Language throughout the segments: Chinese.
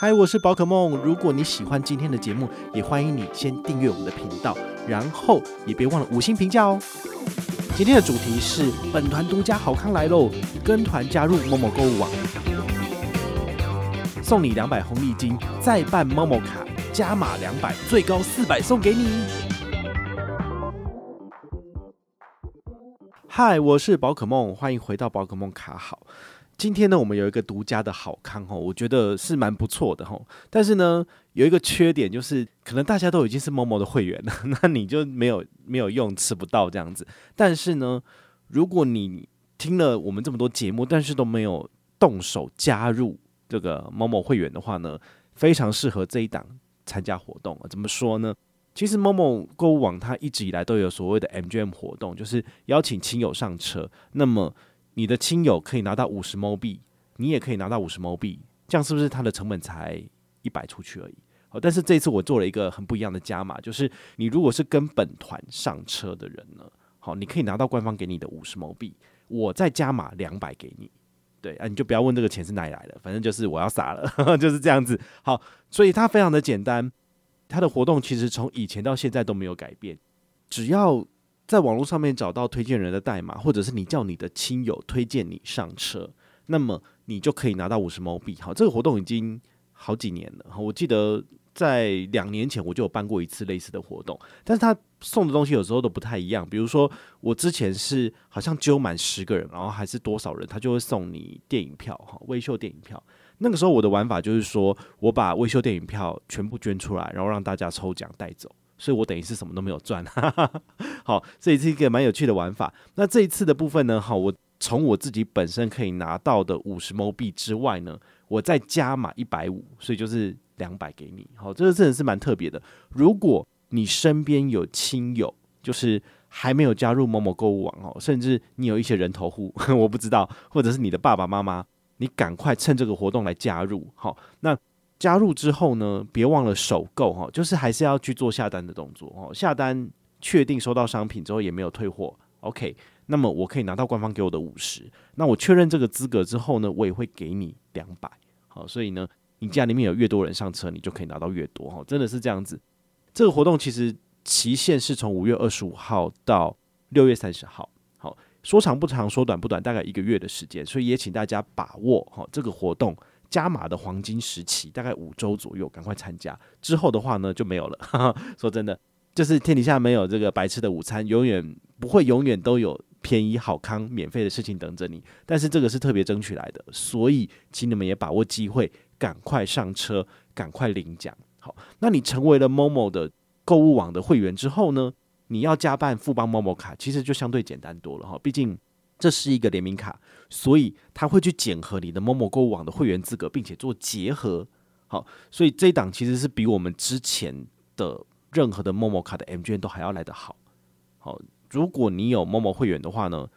嗨，我是宝可梦。如果你喜欢今天的节目，也欢迎你先订阅我们的频道，然后也别忘了五星评价哦。今天的主题是本团独家好康来喽！跟团加入 Momo 购物网，送你两百红利金，再办 Momo 卡加码两百，最高四百送给你。嗨，我是宝可梦，欢迎回到宝可梦卡好。今天呢，我们有一个独家的好康哦，我觉得是蛮不错的哈。但是呢，有一个缺点就是，可能大家都已经是某某的会员了，那你就没有没有用，吃不到这样子。但是呢，如果你听了我们这么多节目，但是都没有动手加入这个某某会员的话呢，非常适合这一档参加活动。怎么说呢？其实某某购物网它一直以来都有所谓的 MGM 活动，就是邀请亲友上车，那么。你的亲友可以拿到五十 mo 币，你也可以拿到五十 mo 币，这样是不是它的成本才一百出去而已？好，但是这次我做了一个很不一样的加码，就是你如果是跟本团上车的人呢，好，你可以拿到官方给你的五十 mo 币，我再加码两百给你。对啊，你就不要问这个钱是哪里来的，反正就是我要撒了，就是这样子。好，所以它非常的简单，它的活动其实从以前到现在都没有改变，只要。在网络上面找到推荐人的代码，或者是你叫你的亲友推荐你上车，那么你就可以拿到五十毛币。好，这个活动已经好几年了。我记得在两年前我就有办过一次类似的活动，但是他送的东西有时候都不太一样。比如说我之前是好像揪满十个人，然后还是多少人，他就会送你电影票，哈，微秀电影票。那个时候我的玩法就是说我把微秀电影票全部捐出来，然后让大家抽奖带走。所以我等于是什么都没有赚，好，这也是一个蛮有趣的玩法。那这一次的部分呢，好，我从我自己本身可以拿到的五十 mo 币之外呢，我再加码一百五，所以就是两百给你。好，这个真的是蛮特别的。如果你身边有亲友，就是还没有加入某某购物网哦，甚至你有一些人头户，我不知道，或者是你的爸爸妈妈，你赶快趁这个活动来加入。好，那。加入之后呢，别忘了首购哈，就是还是要去做下单的动作哦。下单确定收到商品之后也没有退货，OK，那么我可以拿到官方给我的五十。那我确认这个资格之后呢，我也会给你两百。好，所以呢，你家里面有越多人上车，你就可以拿到越多哈，真的是这样子。这个活动其实期限是从五月二十五号到六月三十号。好，说长不长，说短不短，大概一个月的时间，所以也请大家把握哈这个活动。加码的黄金时期大概五周左右，赶快参加。之后的话呢，就没有了。哈哈，说真的，就是天底下没有这个白吃的午餐，永远不会永远都有便宜、好康、免费的事情等着你。但是这个是特别争取来的，所以请你们也把握机会，赶快上车，赶快领奖。好，那你成为了 Momo 的购物网的会员之后呢，你要加办富邦 Momo 卡，其实就相对简单多了哈。毕竟。这是一个联名卡，所以他会去检核你的 Momo 购物网的会员资格，并且做结合。好，所以这一档其实是比我们之前的任何的 Momo 卡的 MGM 都还要来得好。好，如果你有 Momo 会员的话呢，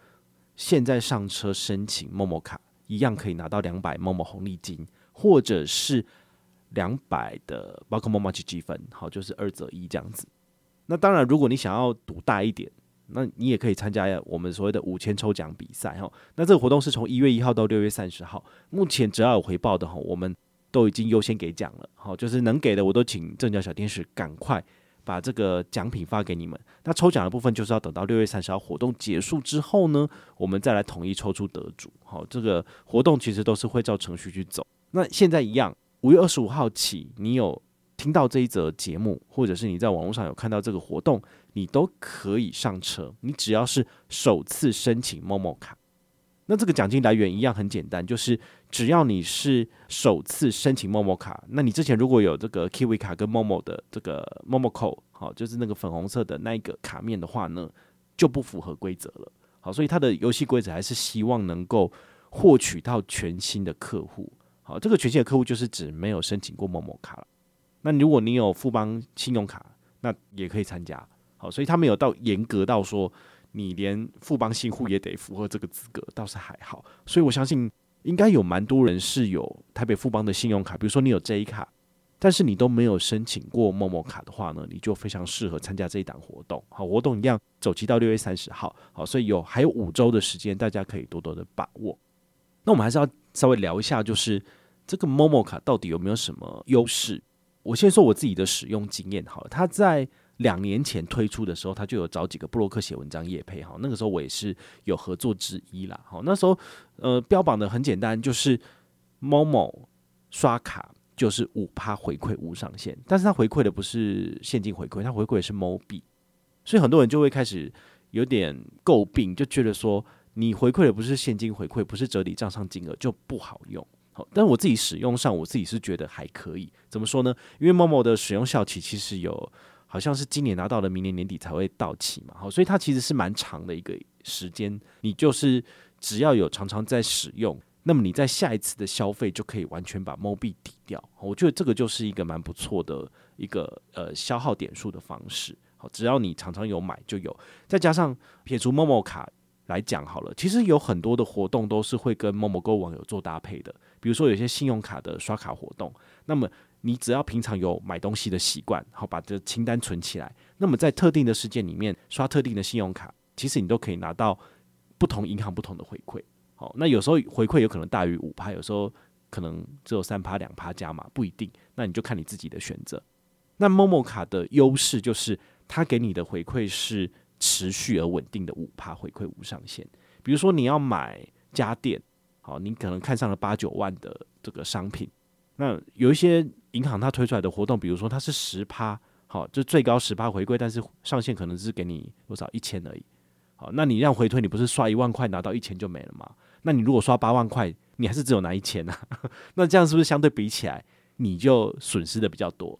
现在上车申请 Momo 卡，一样可以拿到两百 Momo 红利金，或者是两百的宝可孟麻吉积分。好，就是二择一这样子。那当然，如果你想要赌大一点。那你也可以参加我们所谓的五千抽奖比赛哈。那这个活动是从一月一号到六月三十号，目前只要有回报的哈，我们都已经优先给奖了。好，就是能给的我都请正角小天使赶快把这个奖品发给你们。那抽奖的部分就是要等到六月三十号活动结束之后呢，我们再来统一抽出得主。好，这个活动其实都是会照程序去走。那现在一样，五月二十五号起，你有听到这一则节目，或者是你在网络上有看到这个活动。你都可以上车，你只要是首次申请 Momo 卡，那这个奖金来源一样很简单，就是只要你是首次申请 Momo 卡，那你之前如果有这个 Kiwi 卡跟 Momo 的这个 Momo Code，好，就是那个粉红色的那一个卡面的话呢，就不符合规则了。好，所以它的游戏规则还是希望能够获取到全新的客户。好，这个全新的客户就是指没有申请过 Momo 卡了。那如果你有富邦信用卡，那也可以参加。好，所以他没有到严格到说你连富邦新户也得符合这个资格，倒是还好。所以我相信应该有蛮多人是有台北富邦的信用卡，比如说你有 J 卡，但是你都没有申请过 Momo 卡的话呢，你就非常适合参加这一档活动。好，活动一样走期到六月三十号。好，所以有还有五周的时间，大家可以多多的把握。那我们还是要稍微聊一下，就是这个 Momo 卡到底有没有什么优势？我先说我自己的使用经验好了。它在两年前推出的时候，他就有找几个部落客写文章业配哈。那个时候我也是有合作之一啦。好，那时候呃标榜的很简单，就是 Momo 刷卡就是五趴回馈无上限，但是他回馈的不是现金回馈，他回馈的是 Mo 币，所以很多人就会开始有点诟病，就觉得说你回馈的不是现金回馈，不是折抵账上金额就不好用。好，但我自己使用上，我自己是觉得还可以。怎么说呢？因为 Momo 的使用效期其实有，好像是今年拿到的，明年年底才会到期嘛。好，所以它其实是蛮长的一个时间。你就是只要有常常在使用，那么你在下一次的消费就可以完全把 Mo 币抵掉。我觉得这个就是一个蛮不错的一个呃消耗点数的方式。好，只要你常常有买就有，再加上撇除 Momo 卡来讲好了，其实有很多的活动都是会跟 Momo 购物网有做搭配的。比如说有些信用卡的刷卡活动，那么你只要平常有买东西的习惯，好把这清单存起来，那么在特定的时间里面刷特定的信用卡，其实你都可以拿到不同银行不同的回馈。好，那有时候回馈有可能大于五趴，有时候可能只有三趴、两趴加码，不一定。那你就看你自己的选择。那 Momo 卡的优势就是它给你的回馈是持续而稳定的五趴回馈无上限。比如说你要买家电。好，你可能看上了八九万的这个商品，那有一些银行它推出来的活动，比如说它是十趴，好，就最高十趴回归，但是上限可能是给你多少一千而已。好，那你让回推，你不是刷一万块拿到一千就没了吗？那你如果刷八万块，你还是只有拿一千啊？那这样是不是相对比起来你就损失的比较多？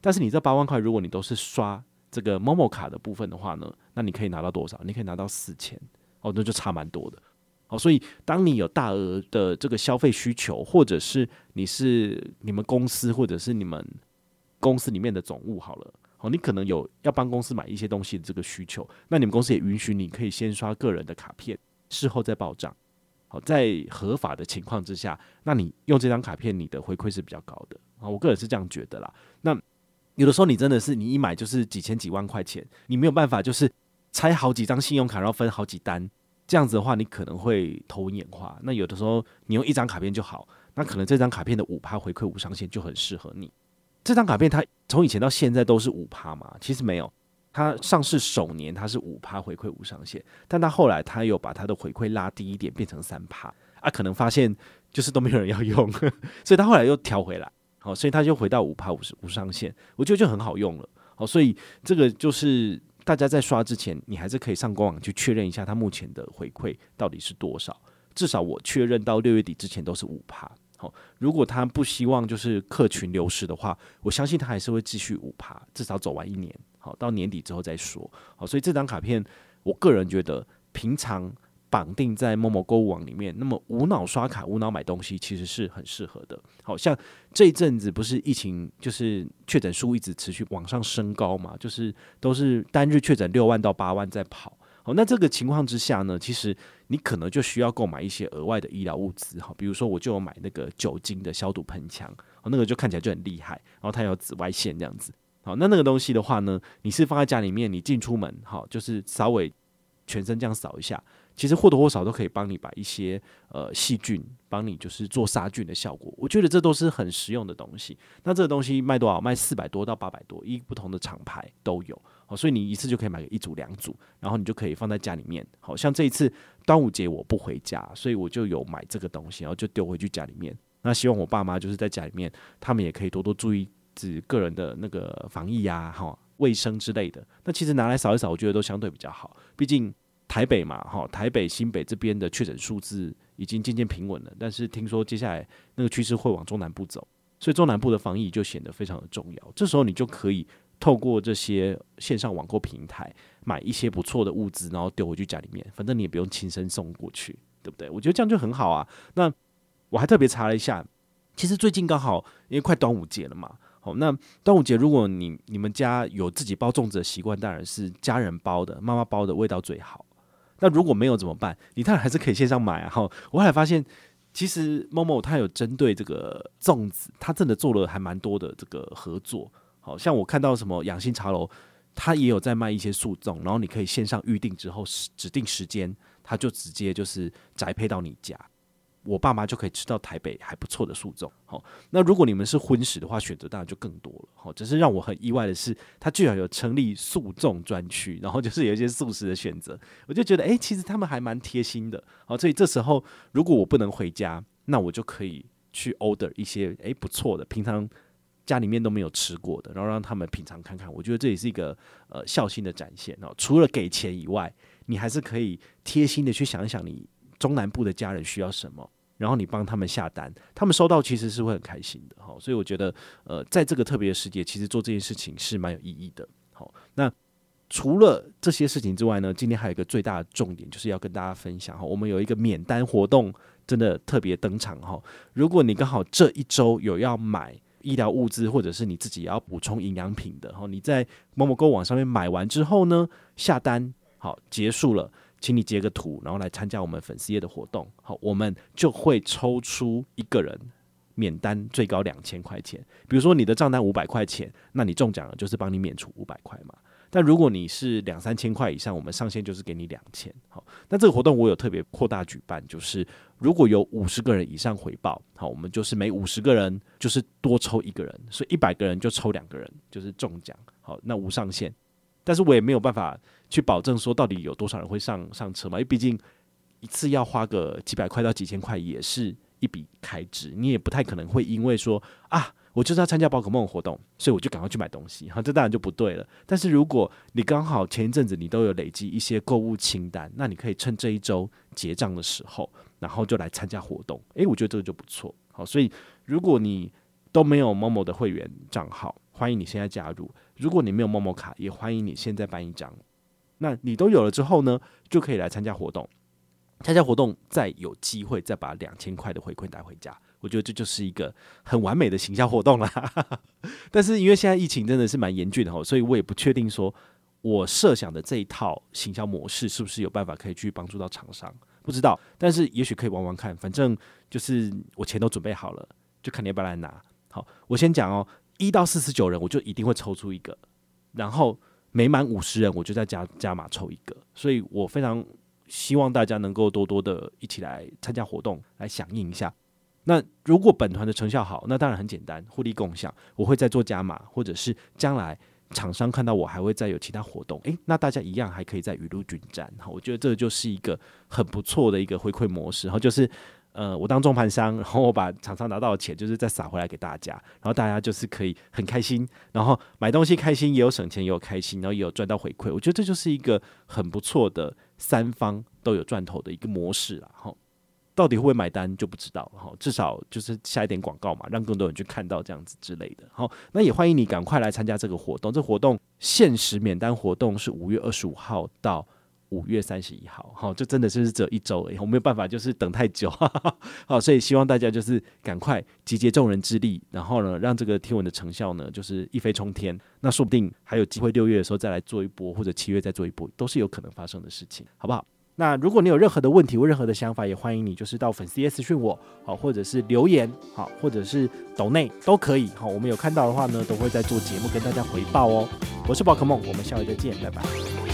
但是你这八万块，如果你都是刷这个 Momo 卡的部分的话呢，那你可以拿到多少？你可以拿到四千，哦，那就差蛮多的。好，所以当你有大额的这个消费需求，或者是你是你们公司，或者是你们公司里面的总务，好了，好，你可能有要帮公司买一些东西的这个需求，那你们公司也允许你可以先刷个人的卡片，事后再报账。好，在合法的情况之下，那你用这张卡片，你的回馈是比较高的啊。我个人是这样觉得啦。那有的时候你真的是你一买就是几千几万块钱，你没有办法就是拆好几张信用卡，然后分好几单。这样子的话，你可能会头昏眼花。那有的时候你用一张卡片就好，那可能这张卡片的五趴回馈无上限就很适合你。这张卡片它从以前到现在都是五趴嘛？其实没有，它上市首年它是五趴回馈无上限，但它后来它有把它的回馈拉低一点，变成三趴啊。可能发现就是都没有人要用，所以它后来又调回来，好，所以它就回到五趴五十无上限，我觉得就很好用了。好，所以这个就是。大家在刷之前，你还是可以上官网去确认一下它目前的回馈到底是多少。至少我确认到六月底之前都是五趴。好，如果他不希望就是客群流失的话，我相信他还是会继续五趴，至少走完一年。好，到年底之后再说。好，所以这张卡片，我个人觉得平常。绑定在某某购物网里面，那么无脑刷卡、无脑买东西，其实是很适合的。好像这一阵子不是疫情，就是确诊数一直持续往上升高嘛，就是都是单日确诊六万到八万在跑。好，那这个情况之下呢，其实你可能就需要购买一些额外的医疗物资。好，比如说我就有买那个酒精的消毒喷枪，好，那个就看起来就很厉害，然后它有紫外线这样子。好，那那个东西的话呢，你是放在家里面，你进出门，好，就是稍微全身这样扫一下。其实或多或少都可以帮你把一些呃细菌帮你就是做杀菌的效果，我觉得这都是很实用的东西。那这个东西卖多少？卖四百多到八百多，一不同的厂牌都有。好，所以你一次就可以买个一组两组，然后你就可以放在家里面。好像这一次端午节我不回家，所以我就有买这个东西，然后就丢回去家里面。那希望我爸妈就是在家里面，他们也可以多多注意自己个人的那个防疫呀、啊、哈卫生之类的。那其实拿来扫一扫，我觉得都相对比较好，毕竟。台北嘛，哈，台北、新北这边的确诊数字已经渐渐平稳了，但是听说接下来那个趋势会往中南部走，所以中南部的防疫就显得非常的重要。这时候你就可以透过这些线上网购平台买一些不错的物资，然后丢回去家里面，反正你也不用亲身送过去，对不对？我觉得这样就很好啊。那我还特别查了一下，其实最近刚好因为快端午节了嘛，好，那端午节如果你你们家有自己包粽子的习惯，当然是家人包的，妈妈包的味道最好。那如果没有怎么办？你当然还是可以线上买啊！哈，我后来发现，其实 Momo 它有针对这个粽子，它真的做了还蛮多的这个合作。好像我看到什么养心茶楼，它也有在卖一些素粽，然后你可以线上预定之后指定时间，它就直接就是宅配到你家。我爸妈就可以吃到台北还不错的素粽。好，那如果你们是荤食的话，选择当然就更多了。好，只是让我很意外的是，他居然有成立素粽专区，然后就是有一些素食的选择，我就觉得，诶，其实他们还蛮贴心的。好，所以这时候如果我不能回家，那我就可以去 order 一些诶不错的，平常家里面都没有吃过的，然后让他们品尝看看。我觉得这也是一个呃孝心的展现哦。除了给钱以外，你还是可以贴心的去想一想你中南部的家人需要什么。然后你帮他们下单，他们收到其实是会很开心的，好，所以我觉得，呃，在这个特别的时节，其实做这件事情是蛮有意义的，好。那除了这些事情之外呢，今天还有一个最大的重点，就是要跟大家分享哈，我们有一个免单活动，真的特别登场哈。如果你刚好这一周有要买医疗物资，或者是你自己要补充营养品的，哈，你在某某购网上面买完之后呢，下单好结束了。请你截个图，然后来参加我们粉丝页的活动。好，我们就会抽出一个人免单，最高两千块钱。比如说你的账单五百块钱，那你中奖了就是帮你免除五百块嘛。但如果你是两三千块以上，我们上限就是给你两千。好，那这个活动我有特别扩大举办，就是如果有五十个人以上回报，好，我们就是每五十个人就是多抽一个人，所以一百个人就抽两个人，就是中奖。好，那无上限。但是我也没有办法去保证说到底有多少人会上上车嘛，因为毕竟一次要花个几百块到几千块也是一笔开支，你也不太可能会因为说啊，我就是要参加宝可梦活动，所以我就赶快去买东西，哈，这当然就不对了。但是如果你刚好前一阵子你都有累积一些购物清单，那你可以趁这一周结账的时候，然后就来参加活动，诶，我觉得这个就不错，好，所以如果你都没有某某的会员账号，欢迎你现在加入。如果你没有陌陌卡，也欢迎你现在办一张。那你都有了之后呢，就可以来参加活动。参加活动再有机会再把两千块的回馈带回家，我觉得这就是一个很完美的行销活动啦。但是因为现在疫情真的是蛮严峻的吼，所以我也不确定说我设想的这一套行销模式是不是有办法可以去帮助到厂商，不知道。但是也许可以玩玩看，反正就是我钱都准备好了，就看你要不要来拿。好，我先讲哦。一到四十九人，我就一定会抽出一个，然后每满五十人，我就再加加码抽一个。所以我非常希望大家能够多多的一起来参加活动，来响应一下。那如果本团的成效好，那当然很简单，互利共享，我会再做加码，或者是将来厂商看到我还会再有其他活动，诶，那大家一样还可以再雨露均沾。好，我觉得这就是一个很不错的一个回馈模式，然后就是。呃，我当中盘商，然后我把厂商拿到的钱就是再撒回来给大家，然后大家就是可以很开心，然后买东西开心，也有省钱，也有开心，然后也有赚到回馈。我觉得这就是一个很不错的三方都有赚头的一个模式了。哈，到底会不会买单就不知道了，哈，至少就是下一点广告嘛，让更多人去看到这样子之类的。好，那也欢迎你赶快来参加这个活动。这活动限时免单活动是五月二十五号到。五月三十一号，好，这真的是只有一周而已，我没有办法，就是等太久，好，所以希望大家就是赶快集结众人之力，然后呢，让这个天文的成效呢，就是一飞冲天，那说不定还有机会六月的时候再来做一波，或者七月再做一波，都是有可能发生的事情，好不好？那如果你有任何的问题或任何的想法，也欢迎你就是到粉丝页私讯我，好，或者是留言，好，或者是抖内都可以，好，我们有看到的话呢，都会在做节目跟大家回报哦。我是宝可梦，我们下回再见，拜拜。